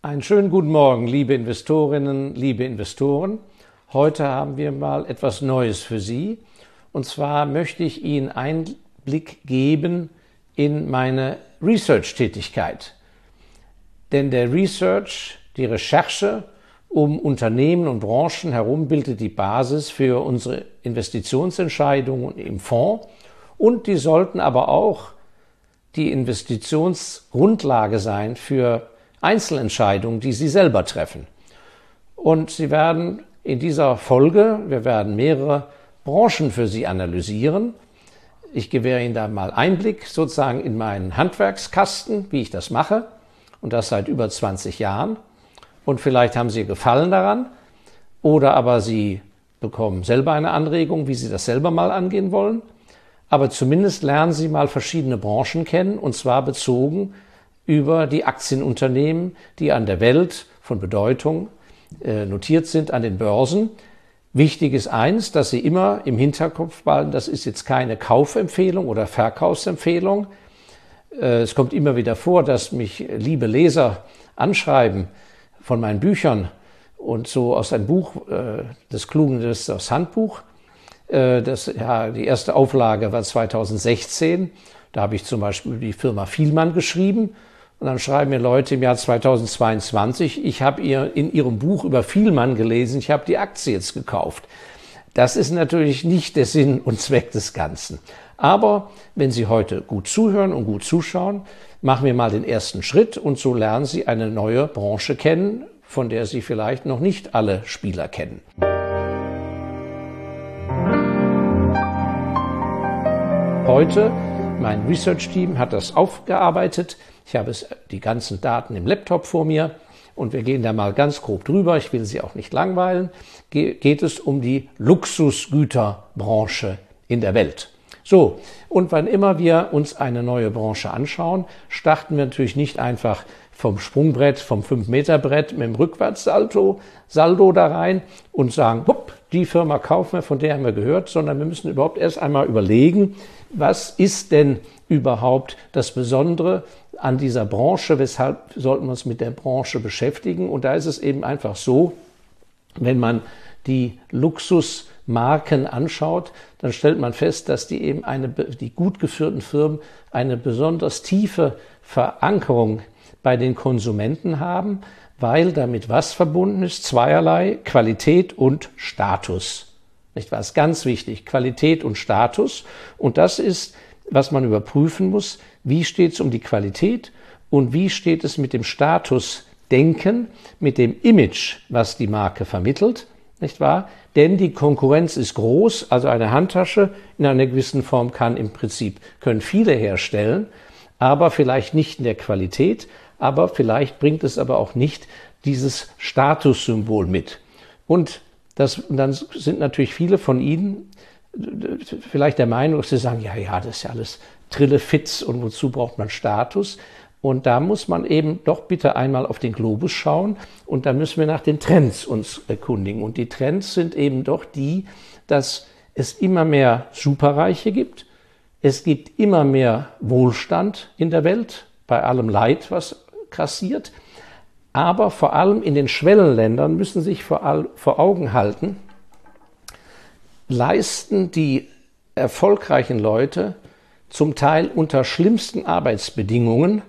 Einen schönen guten Morgen, liebe Investorinnen, liebe Investoren. Heute haben wir mal etwas Neues für Sie. Und zwar möchte ich Ihnen Einblick geben in meine Research-Tätigkeit. Denn der Research, die Recherche um Unternehmen und Branchen herum bildet die Basis für unsere Investitionsentscheidungen im Fonds und die sollten aber auch die Investitionsgrundlage sein für Einzelentscheidungen, die Sie selber treffen. Und Sie werden in dieser Folge, wir werden mehrere Branchen für Sie analysieren. Ich gewähre Ihnen da mal Einblick sozusagen in meinen Handwerkskasten, wie ich das mache, und das seit über 20 Jahren. Und vielleicht haben Sie Gefallen daran, oder aber Sie bekommen selber eine Anregung, wie Sie das selber mal angehen wollen. Aber zumindest lernen Sie mal verschiedene Branchen kennen, und zwar bezogen über die Aktienunternehmen, die an der Welt von Bedeutung äh, notiert sind an den Börsen. Wichtig ist eins, dass Sie immer im Hinterkopf behalten, das ist jetzt keine Kaufempfehlung oder Verkaufsempfehlung. Äh, es kommt immer wieder vor, dass mich liebe Leser anschreiben von meinen Büchern und so aus einem Buch, äh, des Klugen, das, Handbuch. Das, ja, die erste Auflage war 2016. Da habe ich zum Beispiel die Firma Vielmann geschrieben und dann schreiben mir Leute im Jahr 2022, ich habe ihr in ihrem Buch über Vielmann gelesen, ich habe die Aktie jetzt gekauft. Das ist natürlich nicht der Sinn und Zweck des Ganzen. Aber wenn Sie heute gut zuhören und gut zuschauen, machen wir mal den ersten Schritt und so lernen Sie eine neue Branche kennen, von der Sie vielleicht noch nicht alle Spieler kennen. Heute, mein Research-Team hat das aufgearbeitet. Ich habe es, die ganzen Daten im Laptop vor mir und wir gehen da mal ganz grob drüber. Ich will Sie auch nicht langweilen. Ge geht es um die Luxusgüterbranche in der Welt. So, und wann immer wir uns eine neue Branche anschauen, starten wir natürlich nicht einfach vom Sprungbrett, vom 5-Meter-Brett mit dem Rückwärtssalto Saldo da rein und sagen, hupp, die Firma kaufen wir, von der haben wir gehört, sondern wir müssen überhaupt erst einmal überlegen, was ist denn überhaupt das Besondere an dieser Branche, weshalb sollten wir uns mit der Branche beschäftigen. Und da ist es eben einfach so, wenn man die Luxusmarken anschaut, dann stellt man fest, dass die eben eine, die gut geführten Firmen eine besonders tiefe Verankerung bei den Konsumenten haben, weil damit was verbunden ist? Zweierlei, Qualität und Status. Nicht wahr? Ist ganz wichtig. Qualität und Status. Und das ist, was man überprüfen muss. Wie steht es um die Qualität und wie steht es mit dem Statusdenken, mit dem Image, was die Marke vermittelt? Nicht wahr? Denn die Konkurrenz ist groß. Also eine Handtasche in einer gewissen Form kann im Prinzip, können viele herstellen, aber vielleicht nicht in der Qualität, aber vielleicht bringt es aber auch nicht dieses Statussymbol mit. Und das, dann sind natürlich viele von Ihnen vielleicht der Meinung, dass sie sagen, ja, ja, das ist ja alles Trillefitz und wozu braucht man Status? Und da muss man eben doch bitte einmal auf den Globus schauen und da müssen wir nach den Trends uns erkundigen. Und die Trends sind eben doch die, dass es immer mehr Superreiche gibt, es gibt immer mehr Wohlstand in der Welt, bei allem Leid, was grassiert. Aber vor allem in den Schwellenländern müssen sich vor, vor Augen halten, leisten die erfolgreichen Leute zum Teil unter schlimmsten Arbeitsbedingungen,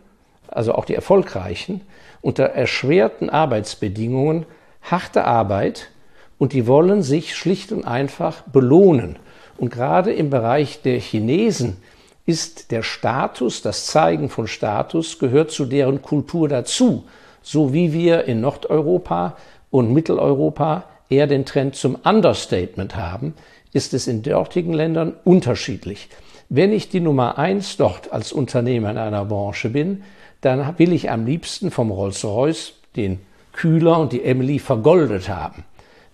also auch die erfolgreichen, unter erschwerten Arbeitsbedingungen harte Arbeit und die wollen sich schlicht und einfach belohnen. Und gerade im Bereich der Chinesen ist der Status, das Zeigen von Status, gehört zu deren Kultur dazu so wie wir in Nordeuropa und Mitteleuropa eher den Trend zum Understatement haben, ist es in dortigen Ländern unterschiedlich. Wenn ich die Nummer eins dort als Unternehmer in einer Branche bin, dann will ich am liebsten vom Rolls-Royce den Kühler und die Emily vergoldet haben.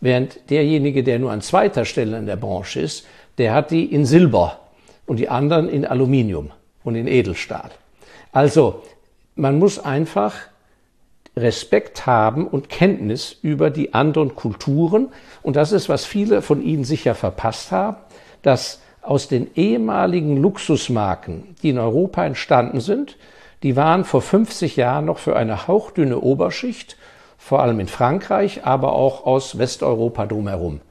Während derjenige, der nur an zweiter Stelle in der Branche ist, der hat die in Silber und die anderen in Aluminium und in Edelstahl. Also, man muss einfach Respekt haben und Kenntnis über die anderen Kulturen. Und das ist, was viele von Ihnen sicher verpasst haben, dass aus den ehemaligen Luxusmarken, die in Europa entstanden sind, die waren vor 50 Jahren noch für eine hauchdünne Oberschicht, vor allem in Frankreich, aber auch aus Westeuropa drumherum.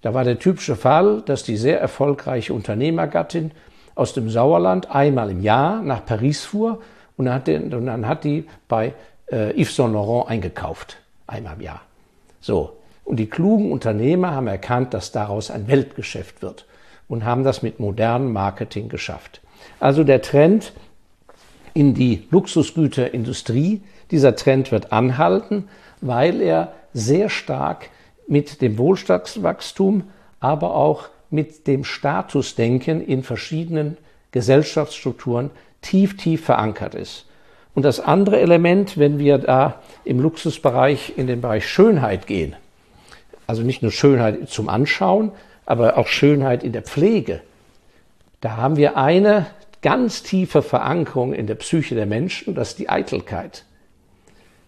Da war der typische Fall, dass die sehr erfolgreiche Unternehmergattin aus dem Sauerland einmal im Jahr nach Paris fuhr und dann hat, die, bei äh, Yves Saint Laurent eingekauft. Einmal im Jahr. So. Und die klugen Unternehmer haben erkannt, dass daraus ein Weltgeschäft wird und haben das mit modernem Marketing geschafft. Also der Trend in die Luxusgüterindustrie, dieser Trend wird anhalten, weil er sehr stark mit dem Wohlstandswachstum, aber auch mit dem Statusdenken in verschiedenen Gesellschaftsstrukturen tief, tief verankert ist. Und das andere Element, wenn wir da im Luxusbereich in den Bereich Schönheit gehen, also nicht nur Schönheit zum Anschauen, aber auch Schönheit in der Pflege, da haben wir eine ganz tiefe Verankerung in der Psyche der Menschen, das ist die Eitelkeit.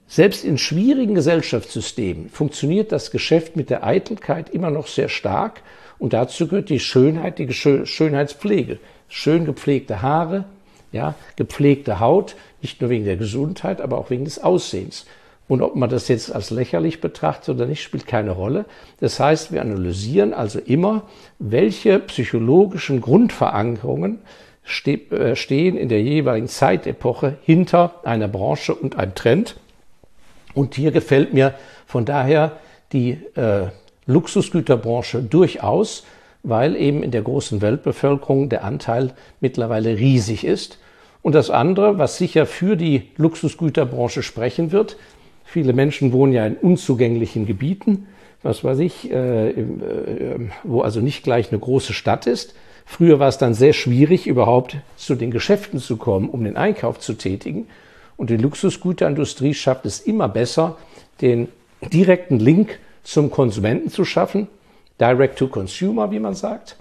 Selbst in schwierigen Gesellschaftssystemen funktioniert das Geschäft mit der Eitelkeit immer noch sehr stark und dazu gehört die Schönheit, die Schönheitspflege. Schön gepflegte Haare, ja, gepflegte Haut, nicht nur wegen der Gesundheit, aber auch wegen des Aussehens. Und ob man das jetzt als lächerlich betrachtet oder nicht, spielt keine Rolle. Das heißt, wir analysieren also immer, welche psychologischen Grundverankerungen äh, stehen in der jeweiligen Zeitepoche hinter einer Branche und einem Trend. Und hier gefällt mir von daher die äh, Luxusgüterbranche durchaus, weil eben in der großen Weltbevölkerung der Anteil mittlerweile riesig ist. Und das andere, was sicher für die Luxusgüterbranche sprechen wird, viele Menschen wohnen ja in unzugänglichen Gebieten, was weiß ich, äh, äh, wo also nicht gleich eine große Stadt ist. Früher war es dann sehr schwierig, überhaupt zu den Geschäften zu kommen, um den Einkauf zu tätigen. Und die Luxusgüterindustrie schafft es immer besser, den direkten Link zum Konsumenten zu schaffen, Direct to Consumer, wie man sagt.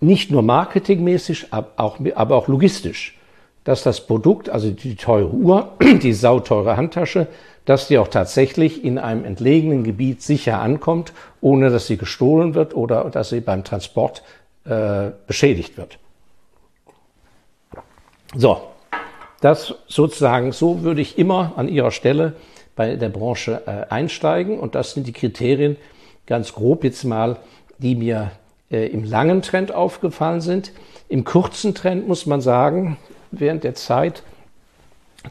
Nicht nur marketingmäßig, aber auch, logistisch. Dass das Produkt, also die teure Uhr, die sauteure Handtasche, dass die auch tatsächlich in einem entlegenen Gebiet sicher ankommt, ohne dass sie gestohlen wird oder dass sie beim Transport äh, beschädigt wird. So, das sozusagen, so würde ich immer an Ihrer Stelle bei der Branche äh, einsteigen. Und das sind die Kriterien, ganz grob jetzt mal, die mir äh, im langen Trend aufgefallen sind. Im kurzen Trend muss man sagen, während der Zeit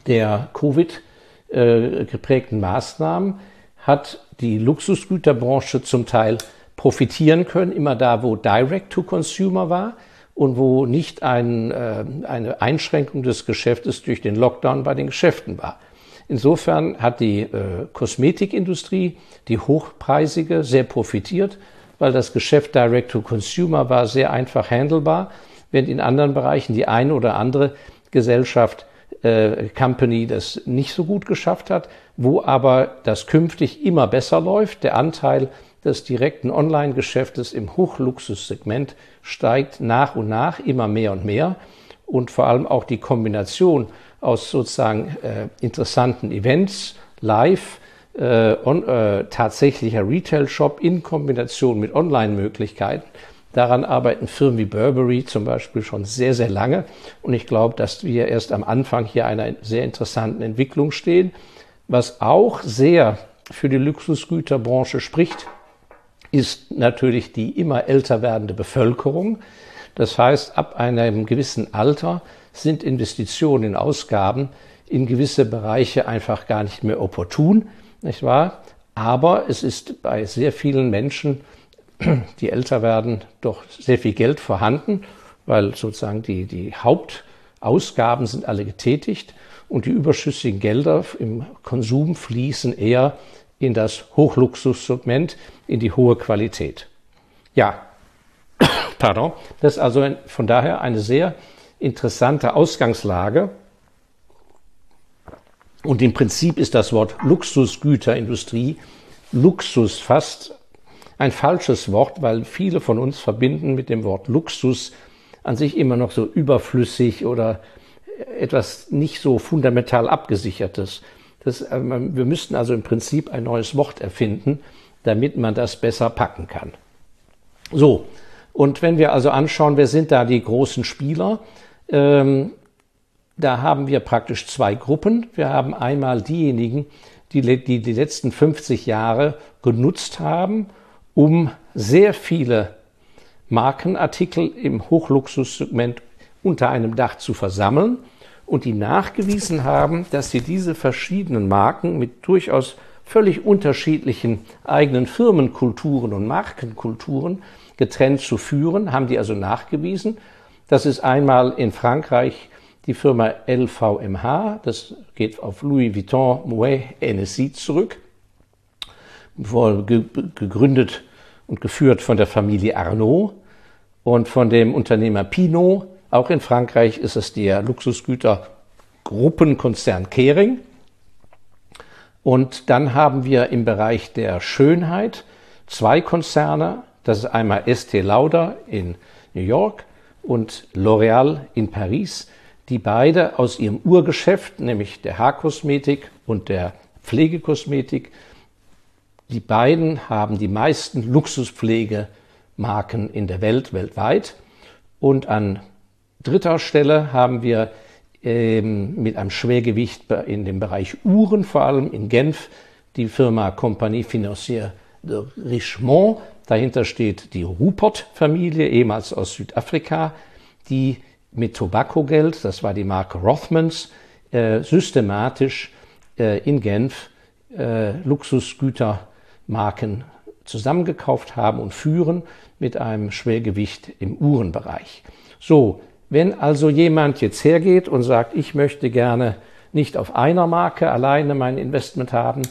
der Covid äh, geprägten Maßnahmen hat die Luxusgüterbranche zum Teil profitieren können, immer da, wo Direct to Consumer war und wo nicht ein, äh, eine Einschränkung des Geschäftes durch den Lockdown bei den Geschäften war. Insofern hat die äh, Kosmetikindustrie, die hochpreisige, sehr profitiert, weil das Geschäft Direct to Consumer war sehr einfach handelbar, während in anderen Bereichen die eine oder andere Gesellschaft äh, Company das nicht so gut geschafft hat, wo aber das künftig immer besser läuft. Der Anteil des direkten Online-Geschäftes im Hochluxussegment steigt nach und nach immer mehr und mehr und vor allem auch die Kombination aus sozusagen äh, interessanten Events, live, äh, on, äh, tatsächlicher Retail-Shop in Kombination mit Online-Möglichkeiten. Daran arbeiten Firmen wie Burberry zum Beispiel schon sehr, sehr lange. Und ich glaube, dass wir erst am Anfang hier einer sehr interessanten Entwicklung stehen. Was auch sehr für die Luxusgüterbranche spricht, ist natürlich die immer älter werdende Bevölkerung. Das heißt, ab einem gewissen Alter sind Investitionen in Ausgaben in gewisse Bereiche einfach gar nicht mehr opportun, nicht wahr? Aber es ist bei sehr vielen Menschen, die älter werden, doch sehr viel Geld vorhanden, weil sozusagen die, die Hauptausgaben sind alle getätigt und die überschüssigen Gelder im Konsum fließen eher in das Hochluxussegment, in die hohe Qualität. Ja, pardon, das ist also von daher eine sehr interessante Ausgangslage. Und im Prinzip ist das Wort Luxusgüterindustrie, Luxus fast ein falsches Wort, weil viele von uns verbinden mit dem Wort Luxus an sich immer noch so überflüssig oder etwas nicht so fundamental abgesichertes. Das, äh, wir müssten also im Prinzip ein neues Wort erfinden, damit man das besser packen kann. So, und wenn wir also anschauen, wer sind da die großen Spieler, ähm, da haben wir praktisch zwei Gruppen. Wir haben einmal diejenigen, die die, die letzten 50 Jahre genutzt haben, um sehr viele Markenartikel im Hochluxussegment unter einem Dach zu versammeln und die nachgewiesen haben, dass sie diese verschiedenen Marken mit durchaus völlig unterschiedlichen eigenen Firmenkulturen und Markenkulturen getrennt zu führen, haben die also nachgewiesen. Das ist einmal in Frankreich die Firma LVMH, das geht auf Louis Vuitton Moet Hennessy zurück, gegründet und geführt von der Familie Arnaud und von dem Unternehmer Pinot. Auch in Frankreich ist es der Luxusgütergruppenkonzern Kering. Und dann haben wir im Bereich der Schönheit zwei Konzerne. Das ist einmal Estée Lauder in New York und L'Oréal in Paris die beide aus ihrem Urgeschäft, nämlich der Haarkosmetik und der Pflegekosmetik, die beiden haben die meisten Luxuspflegemarken in der Welt weltweit. Und an dritter Stelle haben wir ähm, mit einem Schwergewicht in dem Bereich Uhren, vor allem in Genf, die Firma Compagnie Financière de Richemont. Dahinter steht die Rupert-Familie, ehemals aus Südafrika, die mit Tobacco-Geld, das war die Marke Rothmans, äh, systematisch äh, in Genf äh, Luxusgütermarken zusammengekauft haben und führen mit einem Schwergewicht im Uhrenbereich. So, wenn also jemand jetzt hergeht und sagt, ich möchte gerne nicht auf einer Marke alleine mein Investment haben,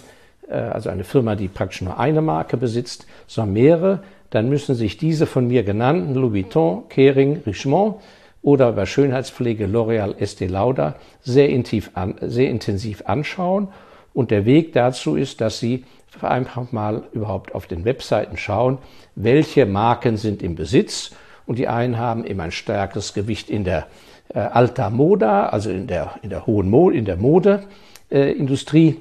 äh, also eine Firma, die praktisch nur eine Marke besitzt, sondern mehrere, dann müssen sich diese von mir genannten Louis Vuitton, Kering, Richemont oder bei Schönheitspflege L'Oreal Estée Lauder sehr, an, sehr intensiv anschauen. Und der Weg dazu ist, dass Sie einfach mal überhaupt auf den Webseiten schauen, welche Marken sind im Besitz. Und die einen haben immer ein stärkeres Gewicht in der äh, Alta Moda, also in der, in der hohen Mode, in der Modeindustrie. Äh,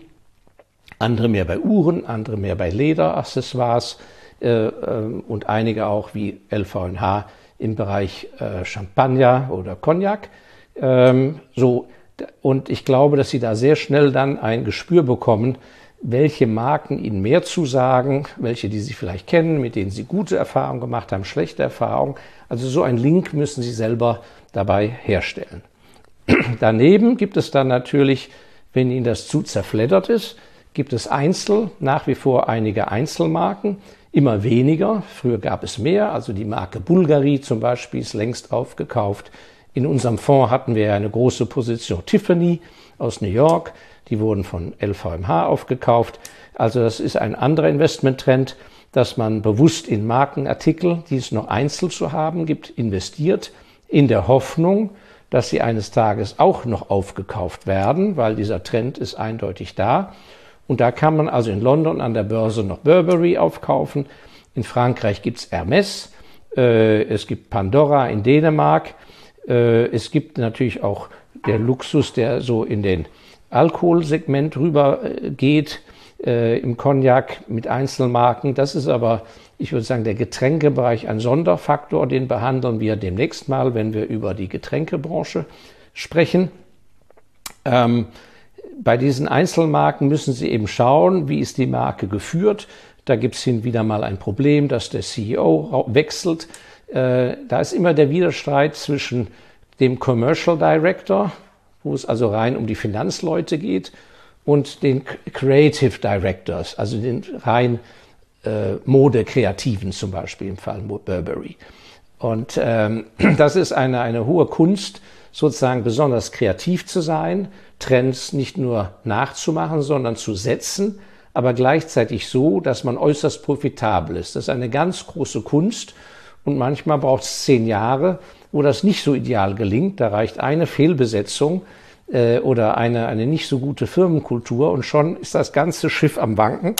andere mehr bei Uhren, andere mehr bei Lederaccessoires äh, äh, und einige auch wie LVNH im Bereich äh, Champagner oder Cognac. Ähm, so, und ich glaube, dass Sie da sehr schnell dann ein Gespür bekommen, welche Marken Ihnen mehr zusagen, welche, die Sie vielleicht kennen, mit denen Sie gute Erfahrungen gemacht haben, schlechte Erfahrungen. Also so ein Link müssen Sie selber dabei herstellen. Daneben gibt es dann natürlich, wenn Ihnen das zu zerfleddert ist, gibt es Einzel, nach wie vor einige Einzelmarken, immer weniger. Früher gab es mehr, also die Marke Bulgari zum Beispiel ist längst aufgekauft. In unserem Fonds hatten wir eine große Position Tiffany aus New York, die wurden von LVMH aufgekauft. Also das ist ein anderer Investmenttrend, dass man bewusst in Markenartikel, die es noch einzeln zu haben gibt, investiert, in der Hoffnung, dass sie eines Tages auch noch aufgekauft werden, weil dieser Trend ist eindeutig da. Und da kann man also in London an der Börse noch Burberry aufkaufen. In Frankreich gibt's Hermes. Äh, es gibt Pandora in Dänemark. Äh, es gibt natürlich auch der Luxus, der so in den Alkoholsegment rüber äh, geht, äh, im Cognac mit Einzelmarken. Das ist aber, ich würde sagen, der Getränkebereich ein Sonderfaktor. Den behandeln wir demnächst mal, wenn wir über die Getränkebranche sprechen. Ähm, bei diesen Einzelmarken müssen Sie eben schauen, wie ist die Marke geführt. Da gibt es hin wieder mal ein Problem, dass der CEO wechselt. Äh, da ist immer der Widerstreit zwischen dem Commercial Director, wo es also rein um die Finanzleute geht, und den Creative Directors, also den rein äh, Modekreativen zum Beispiel im Fall Burberry. Und ähm, das ist eine, eine hohe Kunst, sozusagen besonders kreativ zu sein, Trends nicht nur nachzumachen, sondern zu setzen, aber gleichzeitig so, dass man äußerst profitabel ist. Das ist eine ganz große Kunst und manchmal braucht es zehn Jahre, wo das nicht so ideal gelingt. Da reicht eine Fehlbesetzung äh, oder eine, eine nicht so gute Firmenkultur und schon ist das ganze Schiff am Wanken.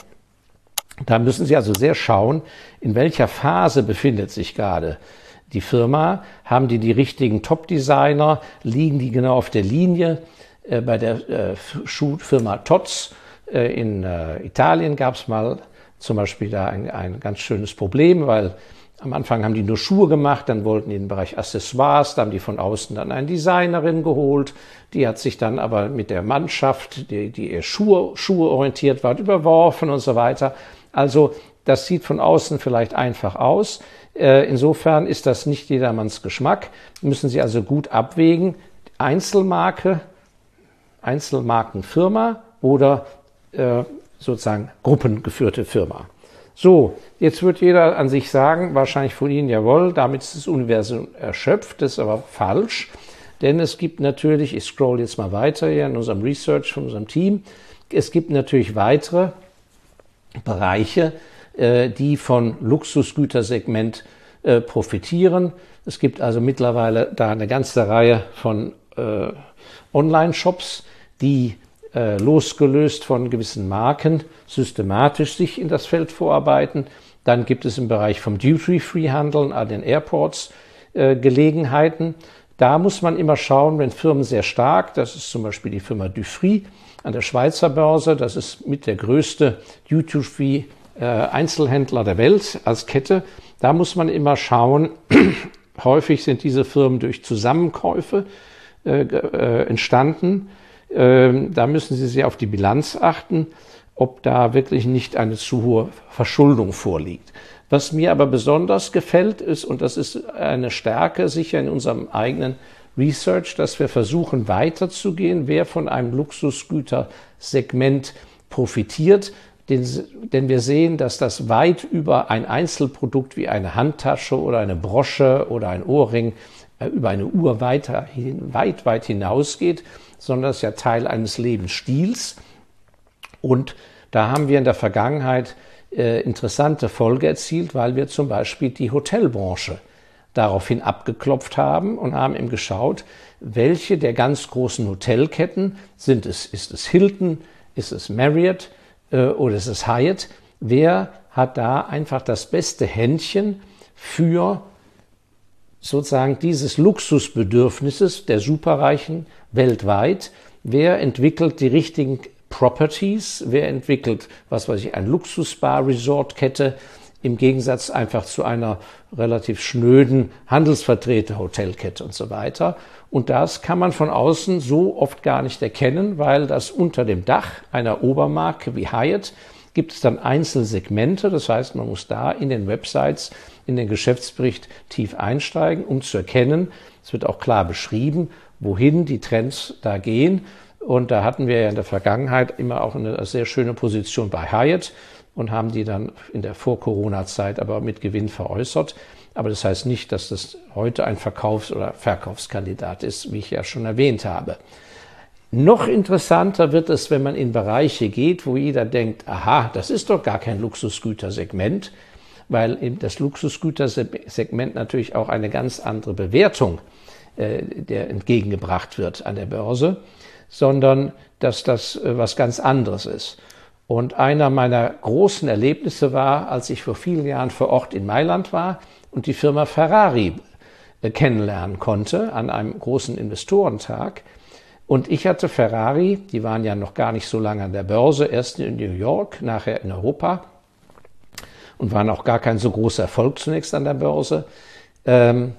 Da müssen Sie also sehr schauen, in welcher Phase befindet sich gerade die Firma, haben die die richtigen Top-Designer, liegen die genau auf der Linie, bei der äh, Schuhfirma Totz äh, in Italien gab es mal zum Beispiel da ein, ein ganz schönes Problem, weil Am Anfang haben die nur Schuhe gemacht, dann wollten die den Bereich Accessoires, da haben die von außen dann eine Designerin geholt. Die hat sich dann aber mit der Mannschaft, die, die eher Schuhe, Schuhe orientiert war, überworfen und so weiter. Also das sieht von außen vielleicht einfach aus. Äh, insofern ist das nicht jedermanns Geschmack. Müssen Sie also gut abwägen. Einzelmarke, Einzelmarkenfirma oder äh, sozusagen gruppengeführte Firma. So, jetzt wird jeder an sich sagen, wahrscheinlich von Ihnen, jawohl, damit ist das Universum erschöpft, das ist aber falsch, denn es gibt natürlich, ich scroll jetzt mal weiter hier in unserem Research von unserem Team, es gibt natürlich weitere Bereiche, äh, die von Luxusgütersegment äh, profitieren. Es gibt also mittlerweile da eine ganze Reihe von äh, Online-Shops, die äh, losgelöst von gewissen Marken systematisch sich in das Feld vorarbeiten. Dann gibt es im Bereich vom Duty-Free-Handeln an den Airports äh, Gelegenheiten. Da muss man immer schauen, wenn Firmen sehr stark, das ist zum Beispiel die Firma Dufry an der Schweizer Börse, das ist mit der größte Duty-Free äh, Einzelhändler der Welt als Kette. Da muss man immer schauen, häufig sind diese Firmen durch Zusammenkäufe äh, äh, entstanden. Ähm, da müssen Sie sehr auf die Bilanz achten, ob da wirklich nicht eine zu hohe Verschuldung vorliegt. Was mir aber besonders gefällt ist, und das ist eine Stärke sicher in unserem eigenen Research, dass wir versuchen weiterzugehen, wer von einem Luxusgütersegment profitiert. Denn, denn wir sehen, dass das weit über ein Einzelprodukt wie eine Handtasche oder eine Brosche oder ein Ohrring, über eine Uhr weiter, weit, weit hinausgeht sondern es ist ja Teil eines Lebensstils. Und da haben wir in der Vergangenheit äh, interessante Folge erzielt, weil wir zum Beispiel die Hotelbranche daraufhin abgeklopft haben und haben eben geschaut, welche der ganz großen Hotelketten sind es? Ist es Hilton? Ist es Marriott? Äh, oder ist es Hyatt? Wer hat da einfach das beste Händchen für sozusagen dieses Luxusbedürfnisses der Superreichen weltweit. Wer entwickelt die richtigen Properties? Wer entwickelt, was weiß ich, ein Luxus-Spa-Resort-Kette im Gegensatz einfach zu einer relativ schnöden Handelsvertreter-Hotelkette und so weiter. Und das kann man von außen so oft gar nicht erkennen, weil das unter dem Dach einer Obermarke wie Hyatt gibt es dann Einzelsegmente. Das heißt, man muss da in den Websites, in den Geschäftsbericht tief einsteigen, um zu erkennen, es wird auch klar beschrieben, wohin die Trends da gehen. Und da hatten wir ja in der Vergangenheit immer auch eine sehr schöne Position bei Hyatt und haben die dann in der Vor-Corona-Zeit aber mit Gewinn veräußert. Aber das heißt nicht, dass das heute ein Verkaufs- oder Verkaufskandidat ist, wie ich ja schon erwähnt habe. Noch interessanter wird es, wenn man in Bereiche geht, wo jeder denkt, aha, das ist doch gar kein Luxusgütersegment, weil das Luxusgütersegment natürlich auch eine ganz andere Bewertung äh, der entgegengebracht wird an der Börse, sondern dass das äh, was ganz anderes ist. Und einer meiner großen Erlebnisse war, als ich vor vielen Jahren vor Ort in Mailand war und die Firma Ferrari äh, kennenlernen konnte an einem großen Investorentag. Und ich hatte Ferrari, die waren ja noch gar nicht so lange an der Börse, erst in New York, nachher in Europa und waren auch gar kein so großer Erfolg zunächst an der Börse, ähm,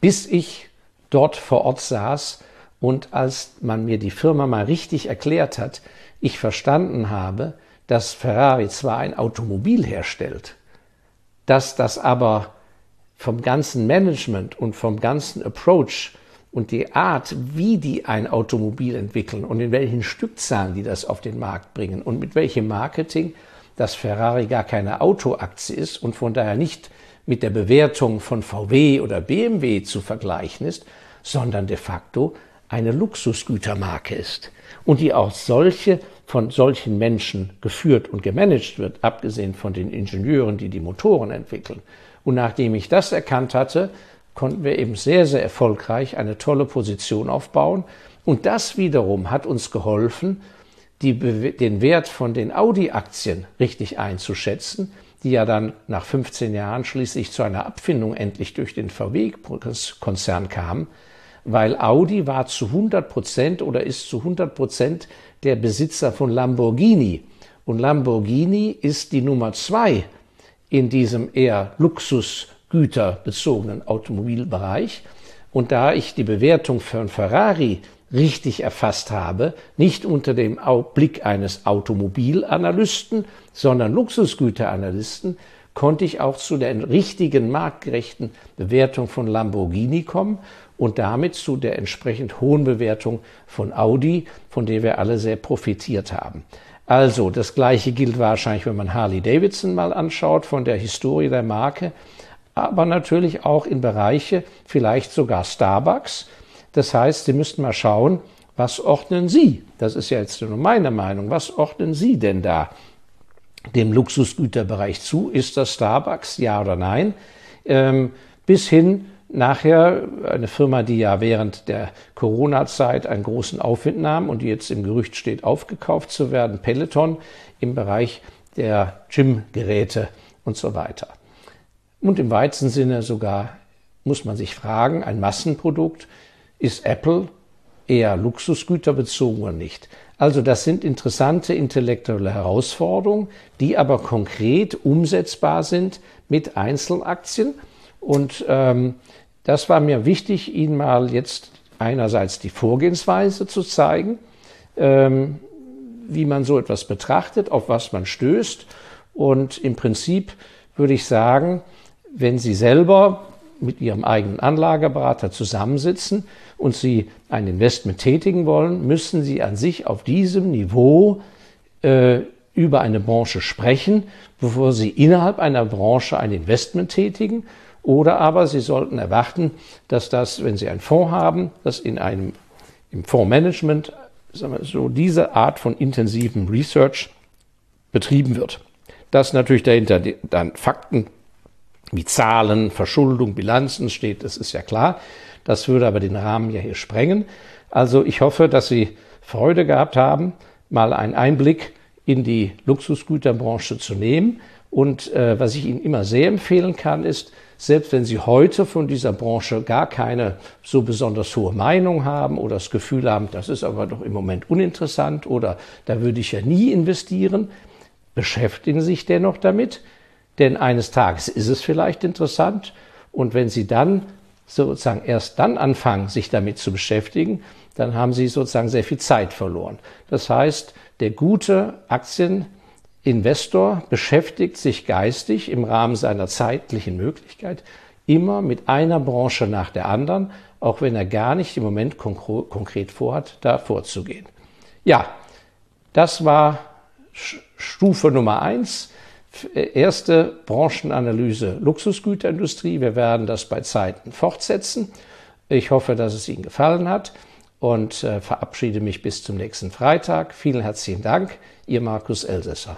bis ich dort vor Ort saß und als man mir die Firma mal richtig erklärt hat, ich verstanden habe, dass Ferrari zwar ein Automobil herstellt, dass das aber vom ganzen Management und vom ganzen Approach und die Art, wie die ein Automobil entwickeln und in welchen Stückzahlen die das auf den Markt bringen und mit welchem Marketing, dass Ferrari gar keine Autoaktie ist und von daher nicht mit der Bewertung von VW oder BMW zu vergleichen ist, sondern de facto eine Luxusgütermarke ist und die auch solche von solchen Menschen geführt und gemanagt wird, abgesehen von den Ingenieuren, die die Motoren entwickeln. Und nachdem ich das erkannt hatte, konnten wir eben sehr, sehr erfolgreich eine tolle Position aufbauen. Und das wiederum hat uns geholfen, die, den Wert von den Audi-Aktien richtig einzuschätzen, die ja dann nach 15 Jahren schließlich zu einer Abfindung endlich durch den VW-Konzern kam, weil Audi war zu 100 Prozent oder ist zu 100 Prozent der Besitzer von Lamborghini. Und Lamborghini ist die Nummer zwei in diesem eher Luxus luxusgüterbezogenen Automobilbereich. Und da ich die Bewertung für Ferrari richtig erfasst habe, nicht unter dem Blick eines Automobilanalysten, sondern Luxusgüteranalysten, konnte ich auch zu der richtigen marktgerechten Bewertung von Lamborghini kommen und damit zu der entsprechend hohen Bewertung von Audi, von der wir alle sehr profitiert haben. Also, das gleiche gilt wahrscheinlich, wenn man Harley Davidson mal anschaut, von der Historie der Marke, aber natürlich auch in Bereiche, vielleicht sogar Starbucks, das heißt, Sie müssten mal schauen, was ordnen Sie? Das ist ja jetzt nur meine Meinung. Was ordnen Sie denn da dem Luxusgüterbereich zu? Ist das Starbucks, ja oder nein? Ähm, bis hin nachher eine Firma, die ja während der Corona-Zeit einen großen Aufwind nahm und die jetzt im Gerücht steht, aufgekauft zu werden, Peloton im Bereich der Gym-Geräte und so weiter. Und im weitesten Sinne sogar muss man sich fragen, ein Massenprodukt, ist Apple eher luxusgüterbezogen oder nicht? Also das sind interessante intellektuelle Herausforderungen, die aber konkret umsetzbar sind mit Einzelaktien. Und ähm, das war mir wichtig, Ihnen mal jetzt einerseits die Vorgehensweise zu zeigen, ähm, wie man so etwas betrachtet, auf was man stößt. Und im Prinzip würde ich sagen, wenn Sie selber mit Ihrem eigenen Anlageberater zusammensitzen und Sie ein Investment tätigen wollen, müssen Sie an sich auf diesem Niveau äh, über eine Branche sprechen, bevor Sie innerhalb einer Branche ein Investment tätigen. Oder aber Sie sollten erwarten, dass das, wenn Sie einen Fonds haben, dass in einem im Fondsmanagement so diese Art von intensivem Research betrieben wird. Dass natürlich dahinter dann Fakten wie Zahlen, Verschuldung, Bilanzen steht, das ist ja klar. Das würde aber den Rahmen ja hier sprengen. Also ich hoffe, dass Sie Freude gehabt haben, mal einen Einblick in die Luxusgüterbranche zu nehmen. Und äh, was ich Ihnen immer sehr empfehlen kann, ist, selbst wenn Sie heute von dieser Branche gar keine so besonders hohe Meinung haben oder das Gefühl haben, das ist aber doch im Moment uninteressant oder da würde ich ja nie investieren, beschäftigen Sie sich dennoch damit, denn eines Tages ist es vielleicht interessant und wenn Sie dann sozusagen erst dann anfangen, sich damit zu beschäftigen, dann haben Sie sozusagen sehr viel Zeit verloren. Das heißt, der gute Aktieninvestor beschäftigt sich geistig im Rahmen seiner zeitlichen Möglichkeit immer mit einer Branche nach der anderen, auch wenn er gar nicht im Moment konkret vorhat, da vorzugehen. Ja, das war Stufe Nummer eins erste Branchenanalyse Luxusgüterindustrie. Wir werden das bei Zeiten fortsetzen. Ich hoffe, dass es Ihnen gefallen hat und äh, verabschiede mich bis zum nächsten Freitag. Vielen herzlichen Dank, Ihr Markus Elsässer.